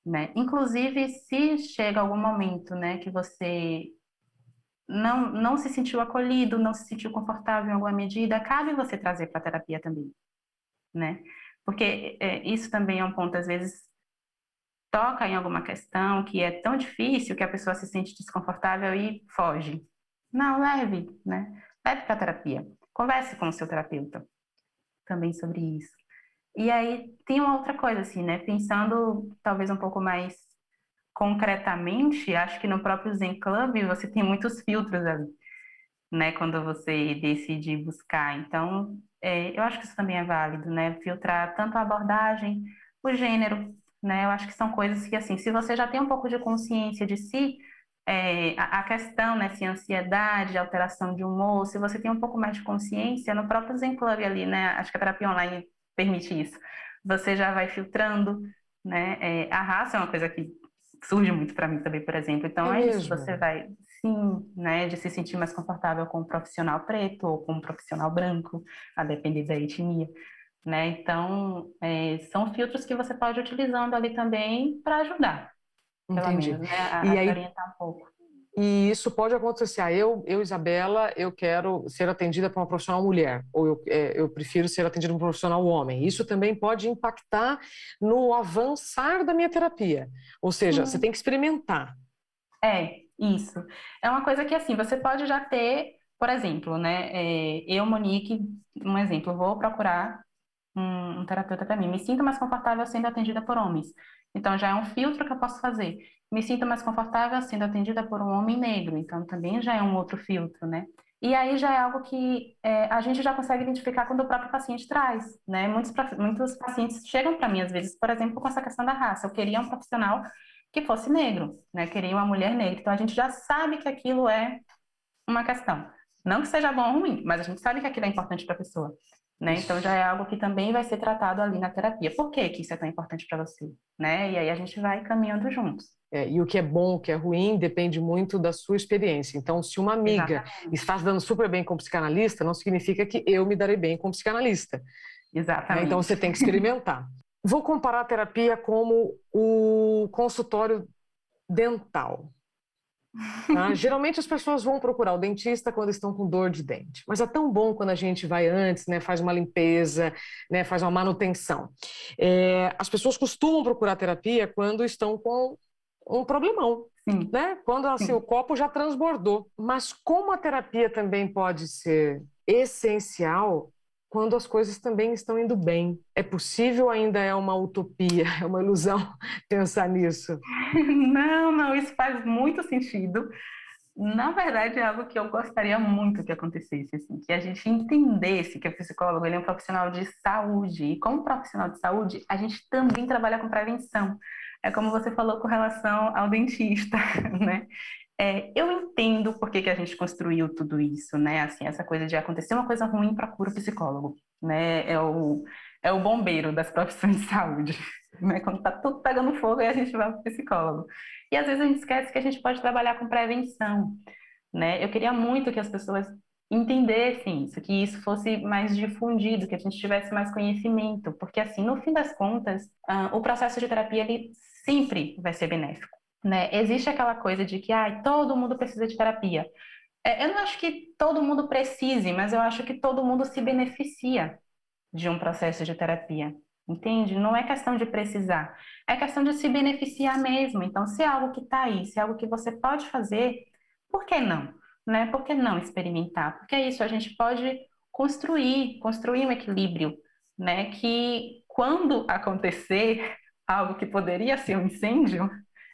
Né? Inclusive, se chega algum momento né, que você não, não se sentiu acolhido, não se sentiu confortável em alguma medida, cabe você trazer para a terapia também, né? Porque é, isso também é um ponto, às vezes, toca em alguma questão que é tão difícil que a pessoa se sente desconfortável e foge. Não, leve, né? Leve para a terapia. Converse com o seu terapeuta também sobre isso. E aí tem uma outra coisa, assim, né? Pensando talvez um pouco mais concretamente, acho que no próprio Zen Club você tem muitos filtros ali, né? Quando você decide buscar. Então, é, eu acho que isso também é válido, né? Filtrar tanto a abordagem, o gênero, né? Eu acho que são coisas que, assim, se você já tem um pouco de consciência de si, é, a, a, questão, né, se ansiedade, alteração de humor, se você tem um pouco mais de consciência, no próprio Zen Club ali, né? Acho que a terapia online permite isso. Você já vai filtrando, né? É, a raça é uma coisa que surge muito para mim também, por exemplo. Então é, é isso, você vai, sim, né, de se sentir mais confortável com um profissional preto ou com um profissional branco, a depender da etnia. Né? Então, é, são filtros que você pode ir utilizando ali também para ajudar, pelo Entendi. menos, né, a, e aí, orientar um pouco. E isso pode acontecer. Ah, eu, eu, Isabela, eu quero ser atendida por uma profissional mulher, ou eu, é, eu prefiro ser atendida por um profissional homem. Isso também pode impactar no avançar da minha terapia. Ou seja, você tem que experimentar. É, isso. É uma coisa que, assim, você pode já ter, por exemplo, né? É, eu, Monique, um exemplo, vou procurar um, um terapeuta para mim. Me sinto mais confortável sendo atendida por homens. Então, já é um filtro que eu posso fazer me sinto mais confortável sendo atendida por um homem negro, então também já é um outro filtro, né? E aí já é algo que é, a gente já consegue identificar quando o próprio paciente traz, né? Muitos, muitos pacientes chegam para mim, às vezes, por exemplo, com essa questão da raça. Eu queria um profissional que fosse negro, né? Eu queria uma mulher negra. Então a gente já sabe que aquilo é uma questão. Não que seja bom ou ruim, mas a gente sabe que aquilo é importante para a pessoa. Né? Então já é algo que também vai ser tratado ali na terapia. Por que, que isso é tão importante para você? Né? E aí a gente vai caminhando juntos. É, e o que é bom, o que é ruim, depende muito da sua experiência. Então, se uma amiga Exatamente. está se dando super bem como psicanalista, não significa que eu me darei bem como psicanalista. Exatamente. Então, você tem que experimentar. Vou comparar a terapia como o consultório dental. Tá? Geralmente as pessoas vão procurar o dentista quando estão com dor de dente, mas é tão bom quando a gente vai antes, né, faz uma limpeza, né, faz uma manutenção. É, as pessoas costumam procurar terapia quando estão com um problemão, Sim. né? Quando assim, o copo já transbordou. Mas como a terapia também pode ser essencial quando as coisas também estão indo bem. É possível ainda é uma utopia, *laughs* é uma ilusão *laughs* pensar nisso? Não, não, isso faz muito sentido. Na verdade, é algo que eu gostaria muito que acontecesse, assim, que a gente entendesse que o psicólogo ele é um profissional de saúde. E como profissional de saúde, a gente também trabalha com prevenção é como você falou com relação ao dentista, *laughs* né? É, eu entendo por que, que a gente construiu tudo isso, né? Assim, essa coisa de acontecer uma coisa ruim, procura o psicólogo, né? É o, é o bombeiro das profissões de saúde, *laughs* né? Quando tá tudo pegando fogo, aí a gente vai para o psicólogo. E às vezes a gente esquece que a gente pode trabalhar com prevenção, né? Eu queria muito que as pessoas entendessem isso, que isso fosse mais difundido, que a gente tivesse mais conhecimento, porque assim, no fim das contas, uh, o processo de terapia ele sempre vai ser benéfico. Né? Existe aquela coisa de que ah, todo mundo precisa de terapia. É, eu não acho que todo mundo precise, mas eu acho que todo mundo se beneficia de um processo de terapia. Entende? Não é questão de precisar, é questão de se beneficiar mesmo. Então, se é algo que está aí, se é algo que você pode fazer, por que não? Né? Por que não experimentar? Porque é isso, a gente pode construir, construir um equilíbrio, né? Que quando acontecer *laughs* algo que poderia ser um incêndio,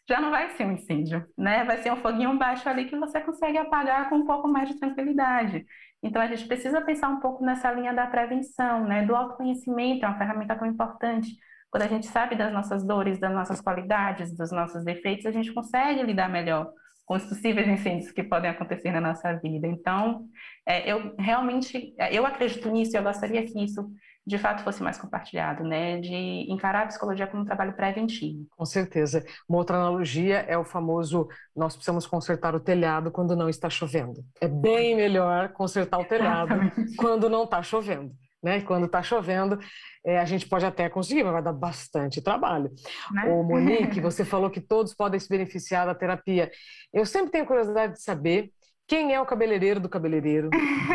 já não vai ser um incêndio, né? Vai ser um foguinho baixo ali que você consegue apagar com um pouco mais de tranquilidade. Então, a gente precisa pensar um pouco nessa linha da prevenção, né? Do autoconhecimento, é uma ferramenta tão importante. Quando a gente sabe das nossas dores, das nossas qualidades, dos nossos defeitos, a gente consegue lidar melhor com os possíveis incêndios que podem acontecer na nossa vida. Então, é, eu realmente, é, eu acredito nisso, eu gostaria que isso de fato fosse mais compartilhado, né? De encarar a psicologia como um trabalho preventivo. Com certeza. Uma outra analogia é o famoso nós precisamos consertar o telhado quando não está chovendo. É bem melhor consertar o telhado quando não está chovendo. Né? Quando está chovendo, é, a gente pode até conseguir, mas vai dar bastante trabalho. Né? Ô, Monique, você falou que todos podem se beneficiar da terapia. Eu sempre tenho curiosidade de saber quem é o cabeleireiro do cabeleireiro,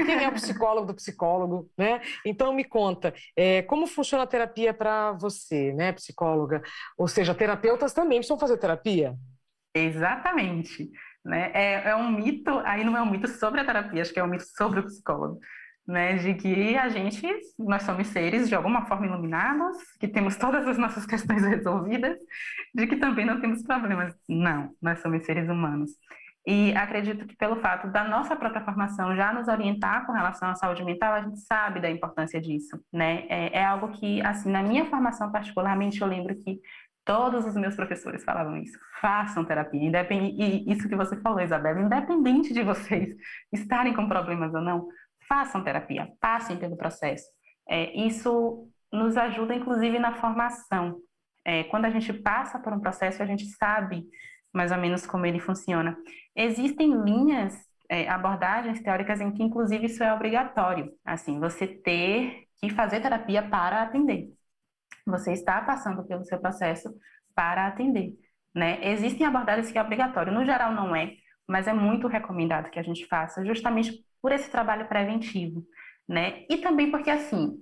quem é o psicólogo do psicólogo, né? Então me conta, é, como funciona a terapia para você, né, psicóloga? Ou seja, terapeutas também precisam fazer terapia? Exatamente. Né? É, é um mito, aí não é um mito sobre a terapia, acho que é um mito sobre o psicólogo. Né, de que a gente, nós somos seres de alguma forma iluminados, que temos todas as nossas questões *laughs* resolvidas, de que também não temos problemas. Não, nós somos seres humanos. E acredito que pelo fato da nossa própria formação já nos orientar com relação à saúde mental, a gente sabe da importância disso, né? É, é algo que, assim, na minha formação particularmente, eu lembro que todos os meus professores falavam isso. Façam terapia, independ... e isso que você falou, Isabela, independente de vocês *laughs* estarem com problemas ou não, façam terapia, passem pelo processo. É, isso nos ajuda, inclusive, na formação. É, quando a gente passa por um processo, a gente sabe mais ou menos como ele funciona. Existem linhas, é, abordagens teóricas em que, inclusive, isso é obrigatório. Assim, você ter que fazer terapia para atender. Você está passando pelo seu processo para atender. Né? Existem abordagens que é obrigatório. No geral, não é, mas é muito recomendado que a gente faça, justamente por esse trabalho preventivo. Né? E também porque, assim,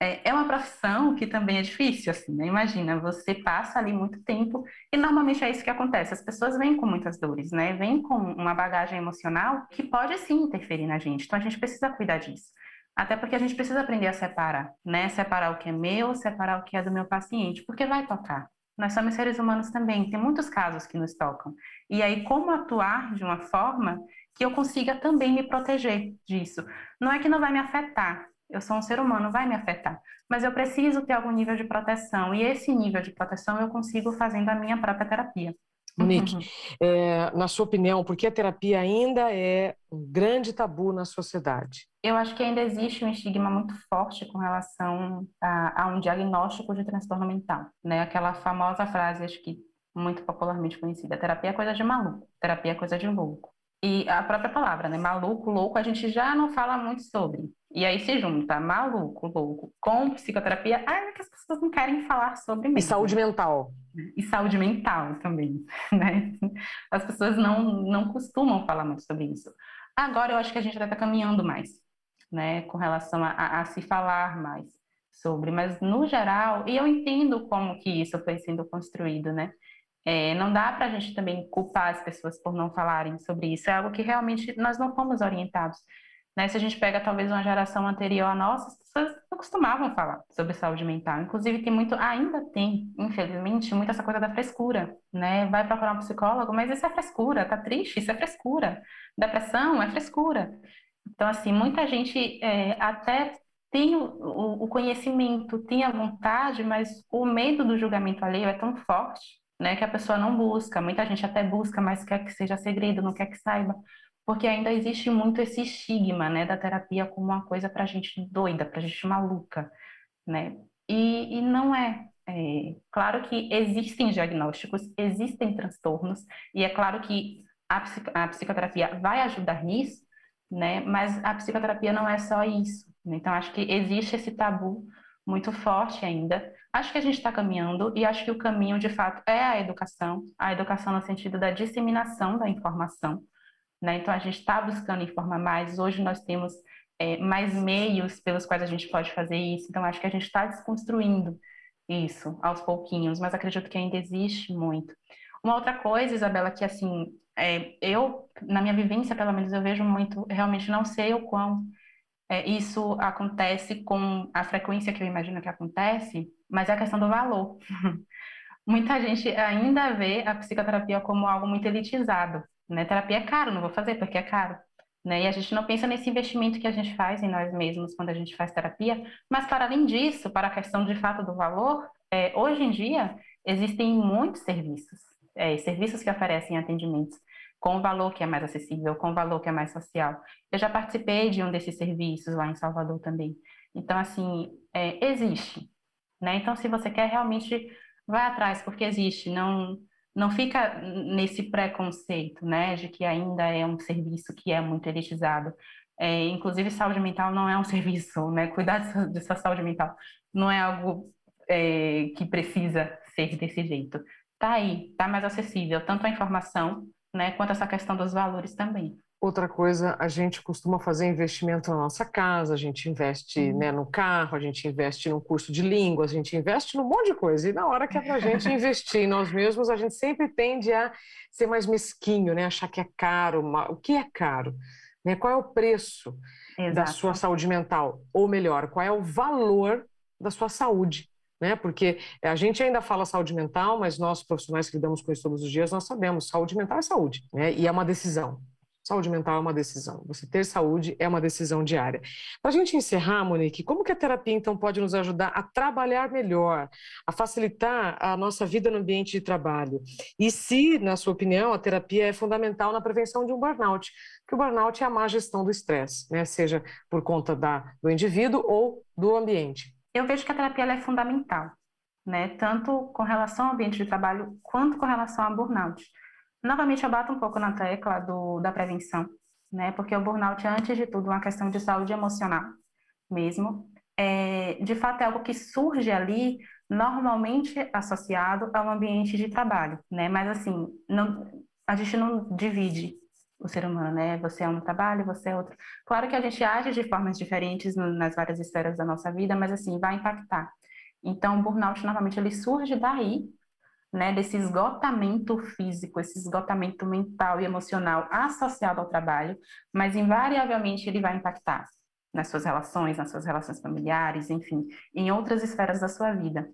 é, é uma profissão que também é difícil, assim, né? Imagina, você passa ali muito tempo e normalmente é isso que acontece. As pessoas vêm com muitas dores, né? Vêm com uma bagagem emocional que pode sim interferir na gente. Então a gente precisa cuidar disso. Até porque a gente precisa aprender a separar, né? Separar o que é meu, separar o que é do meu paciente, porque vai tocar. Nós somos seres humanos também, tem muitos casos que nos tocam. E aí, como atuar de uma forma que eu consiga também me proteger disso? Não é que não vai me afetar, eu sou um ser humano, vai me afetar. Mas eu preciso ter algum nível de proteção. E esse nível de proteção eu consigo fazendo a minha própria terapia. Monique, uhum. é, na sua opinião, por que a terapia ainda é um grande tabu na sociedade? Eu acho que ainda existe um estigma muito forte com relação a, a um diagnóstico de transtorno mental. Né? Aquela famosa frase, acho que muito popularmente conhecida, terapia é coisa de maluco, terapia é coisa de louco. E a própria palavra, né? Maluco, louco, a gente já não fala muito sobre. E aí se junta maluco, louco, com psicoterapia, ah, é que as pessoas não querem falar sobre mesmo. E saúde mental. E saúde mental também, *laughs* né? As pessoas não, não costumam falar muito sobre isso. Agora eu acho que a gente já está caminhando mais, né? Com relação a, a, a se falar mais sobre, mas no geral, e eu entendo como que isso foi sendo construído, né? É, não dá para a gente também culpar as pessoas por não falarem sobre isso. É algo que realmente nós não fomos orientados. Né? Se a gente pega talvez uma geração anterior à nossa, as pessoas não costumavam falar sobre saúde mental. Inclusive tem muito, ainda tem, infelizmente, muito essa coisa da frescura, né? Vai procurar um psicólogo, mas isso é frescura, tá triste, isso é frescura. Depressão é frescura. Então, assim, muita gente é, até tem o, o conhecimento, tem a vontade, mas o medo do julgamento alheio é tão forte né, que a pessoa não busca. Muita gente até busca, mas quer que seja segredo, não quer que saiba, porque ainda existe muito esse estigma, né, da terapia como uma coisa para gente doida, para gente maluca, né? E, e não é. é. Claro que existem diagnósticos, existem transtornos, e é claro que a, a psicoterapia vai ajudar nisso, né? Mas a psicoterapia não é só isso. Né? Então, acho que existe esse tabu muito forte ainda. Acho que a gente está caminhando e acho que o caminho, de fato, é a educação, a educação no sentido da disseminação da informação. Né? Então, a gente está buscando informar mais. Hoje nós temos é, mais meios pelos quais a gente pode fazer isso. Então, acho que a gente está desconstruindo isso aos pouquinhos, mas acredito que ainda existe muito. Uma outra coisa, Isabela, que assim, é, eu, na minha vivência, pelo menos, eu vejo muito, realmente não sei o quão é, isso acontece com a frequência que eu imagino que acontece, mas é a questão do valor. *laughs* Muita gente ainda vê a psicoterapia como algo muito elitizado. Né? Terapia é caro, não vou fazer porque é caro. Né? E a gente não pensa nesse investimento que a gente faz em nós mesmos quando a gente faz terapia, mas para além disso, para a questão de fato do valor, é, hoje em dia existem muitos serviços, é, serviços que oferecem atendimentos com valor que é mais acessível, com valor que é mais social. Eu já participei de um desses serviços lá em Salvador também. Então, assim, é, existe. Né? Então, se você quer realmente, vai atrás, porque existe. Não, não fica nesse preconceito, né, de que ainda é um serviço que é muito elitizado. É, inclusive, saúde mental não é um *laughs* serviço, né? Cuidar de sua saúde mental não é algo é, que precisa ser desse jeito. Tá aí, tá mais acessível, tanto a informação, né, quanto essa questão dos valores também. Outra coisa, a gente costuma fazer investimento na nossa casa, a gente investe uhum. né, no carro, a gente investe num curso de língua, a gente investe num monte de coisa. E na hora que é para a gente *laughs* investir em nós mesmos, a gente sempre tende a ser mais mesquinho, né? achar que é caro. O que é caro? Né? Qual é o preço Exato. da sua saúde mental? Ou melhor, qual é o valor da sua saúde? Né? Porque a gente ainda fala saúde mental, mas nós profissionais que lidamos com isso todos os dias, nós sabemos, saúde mental é saúde, né? E é uma decisão. Saúde mental é uma decisão. Você ter saúde é uma decisão diária. Para a gente encerrar, Monique, como que a terapia então pode nos ajudar a trabalhar melhor, a facilitar a nossa vida no ambiente de trabalho? E se, na sua opinião, a terapia é fundamental na prevenção de um burnout? Que o burnout é a má gestão do estresse, né? Seja por conta da, do indivíduo ou do ambiente. Eu vejo que a terapia é fundamental, né? Tanto com relação ao ambiente de trabalho quanto com relação ao burnout. Novamente, eu bato um pouco na tecla do, da prevenção, né? Porque o burnout é, antes de tudo, uma questão de saúde emocional mesmo. É, de fato, é algo que surge ali, normalmente associado ao ambiente de trabalho, né? Mas, assim, não, a gente não divide o ser humano, né? Você é um trabalho, você é outro. Claro que a gente age de formas diferentes no, nas várias esferas da nossa vida, mas, assim, vai impactar. Então, o burnout, normalmente, ele surge daí, né, desse esgotamento físico, esse esgotamento mental e emocional associado ao trabalho, mas invariavelmente ele vai impactar nas suas relações, nas suas relações familiares, enfim, em outras esferas da sua vida.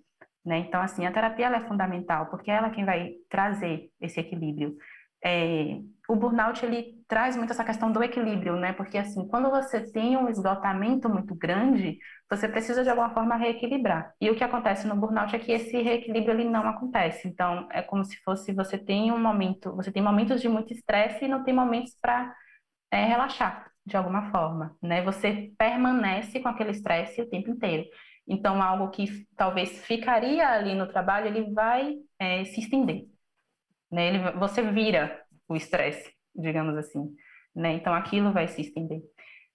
Né? Então, assim, a terapia é fundamental, porque é ela quem vai trazer esse equilíbrio. É, o burnout ele traz muito essa questão do equilíbrio, né? Porque assim, quando você tem um esgotamento muito grande, você precisa de alguma forma reequilibrar. E o que acontece no burnout é que esse reequilíbrio ele não acontece. Então, é como se fosse você tem um momento, você tem momentos de muito estresse e não tem momentos para é, relaxar de alguma forma, né? Você permanece com aquele estresse o tempo inteiro. Então, algo que talvez ficaria ali no trabalho, ele vai é, se estender. Né? Ele, você vira o estresse, digamos assim. Né? Então, aquilo vai se estender.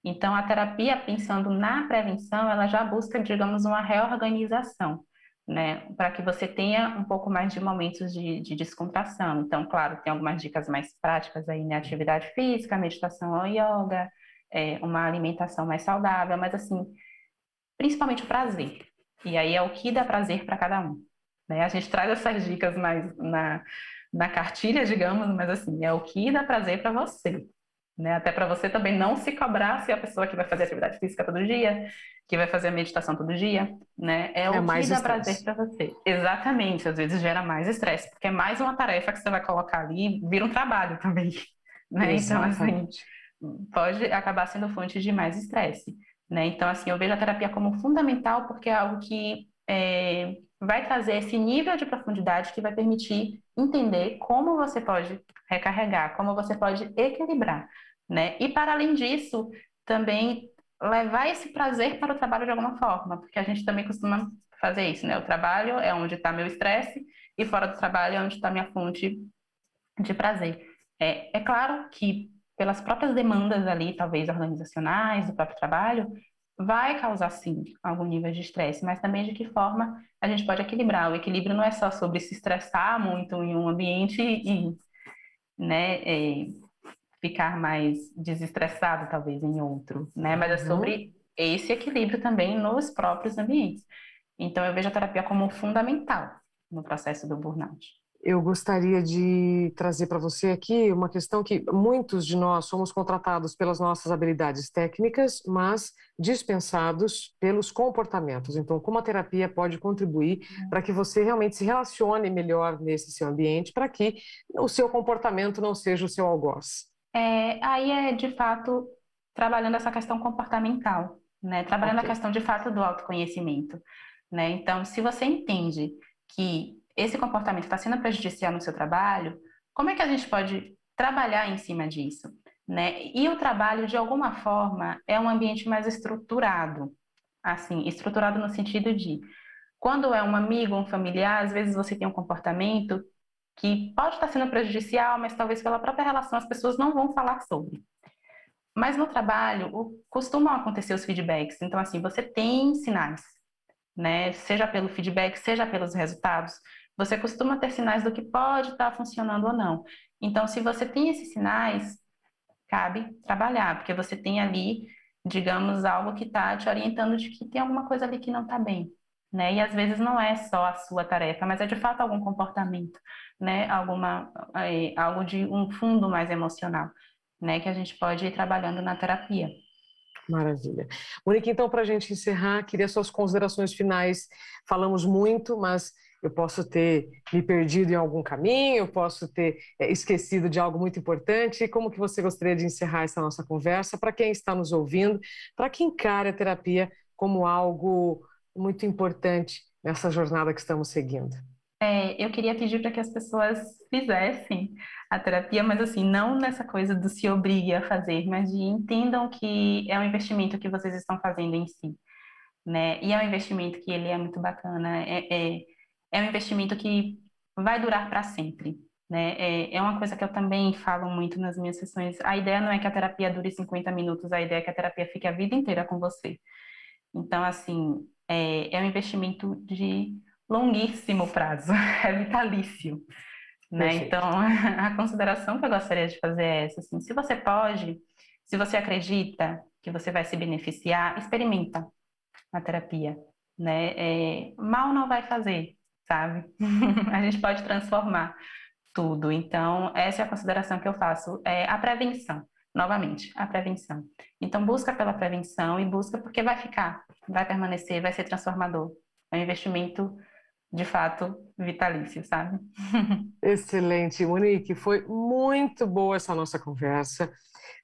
Então, a terapia, pensando na prevenção, ela já busca, digamos, uma reorganização, né? Para que você tenha um pouco mais de momentos de, de, descontração. Então, claro, tem algumas dicas mais práticas aí, né? Atividade física, meditação ou yoga, é, uma alimentação mais saudável, mas, assim, principalmente o prazer. E aí é o que dá prazer para cada um. Né? A gente traz essas dicas mais na, na cartilha, digamos, mas, assim, é o que dá prazer para você. Né? Até para você também não se cobrar se a pessoa que vai fazer atividade física todo dia, que vai fazer a meditação todo dia, né? É, é o que dá prazer para você. Exatamente, às vezes gera mais estresse, porque é mais uma tarefa que você vai colocar ali, vira um trabalho também, *laughs* né? Então, assim, pode acabar sendo fonte de mais estresse, né? Então, assim, eu vejo a terapia como fundamental porque é algo que é, vai trazer esse nível de profundidade que vai permitir entender como você pode recarregar, como você pode equilibrar né? E para além disso, também levar esse prazer para o trabalho de alguma forma, porque a gente também costuma fazer isso, né? O trabalho é onde está meu estresse e fora do trabalho é onde está minha fonte de prazer. É, é claro que pelas próprias demandas ali, talvez organizacionais do próprio trabalho, vai causar sim algum nível de estresse, mas também de que forma a gente pode equilibrar. O equilíbrio não é só sobre se estressar muito em um ambiente e, né, é, ficar mais desestressado talvez em outro, né? Mas é uhum. sobre esse equilíbrio também nos próprios ambientes. Então eu vejo a terapia como fundamental no processo do burnout eu gostaria de trazer para você aqui uma questão que muitos de nós somos contratados pelas nossas habilidades técnicas, mas dispensados pelos comportamentos. Então, como a terapia pode contribuir uhum. para que você realmente se relacione melhor nesse seu ambiente, para que o seu comportamento não seja o seu algoz? É, aí é, de fato, trabalhando essa questão comportamental, né? Trabalhando okay. a questão, de fato, do autoconhecimento, né? Então, se você entende que esse comportamento está sendo prejudicial no seu trabalho, como é que a gente pode trabalhar em cima disso? Né? E o trabalho, de alguma forma, é um ambiente mais estruturado. Assim, estruturado no sentido de, quando é um amigo, um familiar, às vezes você tem um comportamento que pode estar sendo prejudicial, mas talvez pela própria relação as pessoas não vão falar sobre. Mas no trabalho, costumam acontecer os feedbacks. Então, assim, você tem sinais, né? Seja pelo feedback, seja pelos resultados você costuma ter sinais do que pode estar funcionando ou não. Então, se você tem esses sinais, cabe trabalhar, porque você tem ali, digamos, algo que está te orientando de que tem alguma coisa ali que não está bem. Né? E às vezes não é só a sua tarefa, mas é de fato algum comportamento, né? Alguma, é, algo de um fundo mais emocional, né? Que a gente pode ir trabalhando na terapia. Maravilha. Monique, então, para a gente encerrar, queria suas considerações finais. Falamos muito, mas eu posso ter me perdido em algum caminho, eu posso ter é, esquecido de algo muito importante. Como que você gostaria de encerrar essa nossa conversa para quem está nos ouvindo, para quem encara a terapia como algo muito importante nessa jornada que estamos seguindo? É, eu queria pedir para que as pessoas fizessem a terapia, mas assim, não nessa coisa do se obrigue a fazer, mas de entendam que é um investimento que vocês estão fazendo em si, né? E é um investimento que ele é muito bacana, é, é é um investimento que vai durar para sempre. Né? É, é uma coisa que eu também falo muito nas minhas sessões. A ideia não é que a terapia dure 50 minutos, a ideia é que a terapia fique a vida inteira com você. Então, assim, é, é um investimento de longuíssimo prazo, *laughs* é vitalício. Né? Então, *laughs* a consideração que eu gostaria de fazer é essa: assim, se você pode, se você acredita que você vai se beneficiar, experimenta a terapia. Né? É, mal não vai fazer, sabe? *laughs* a gente pode transformar tudo. Então, essa é a consideração que eu faço. É a prevenção, novamente, a prevenção. Então, busca pela prevenção e busca porque vai ficar, vai permanecer, vai ser transformador. É um investimento, de fato, vitalício, sabe? *laughs* Excelente, Monique. Foi muito boa essa nossa conversa.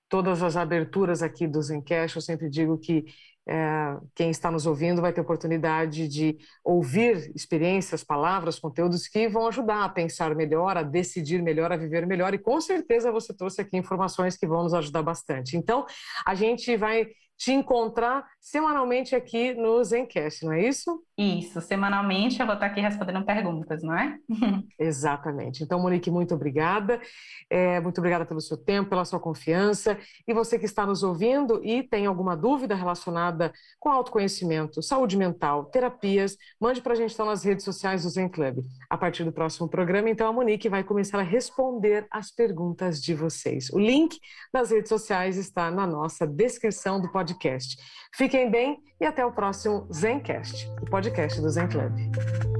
Todas as aberturas aqui do Zencast, eu sempre digo que é, quem está nos ouvindo vai ter oportunidade de ouvir experiências, palavras, conteúdos que vão ajudar a pensar melhor, a decidir melhor, a viver melhor. E com certeza você trouxe aqui informações que vão nos ajudar bastante. Então, a gente vai te encontrar semanalmente aqui no Zencast, não é isso? Isso, semanalmente eu vou estar aqui respondendo perguntas, não é? *laughs* Exatamente. Então, Monique, muito obrigada. É, muito obrigada pelo seu tempo, pela sua confiança. E você que está nos ouvindo e tem alguma dúvida relacionada com autoconhecimento, saúde mental, terapias, mande para a gente então nas redes sociais do Zen Club. A partir do próximo programa, então, a Monique vai começar a responder as perguntas de vocês. O link das redes sociais está na nossa descrição do podcast. Fiquem bem e até o próximo Zencast, o podcast do Zen Club.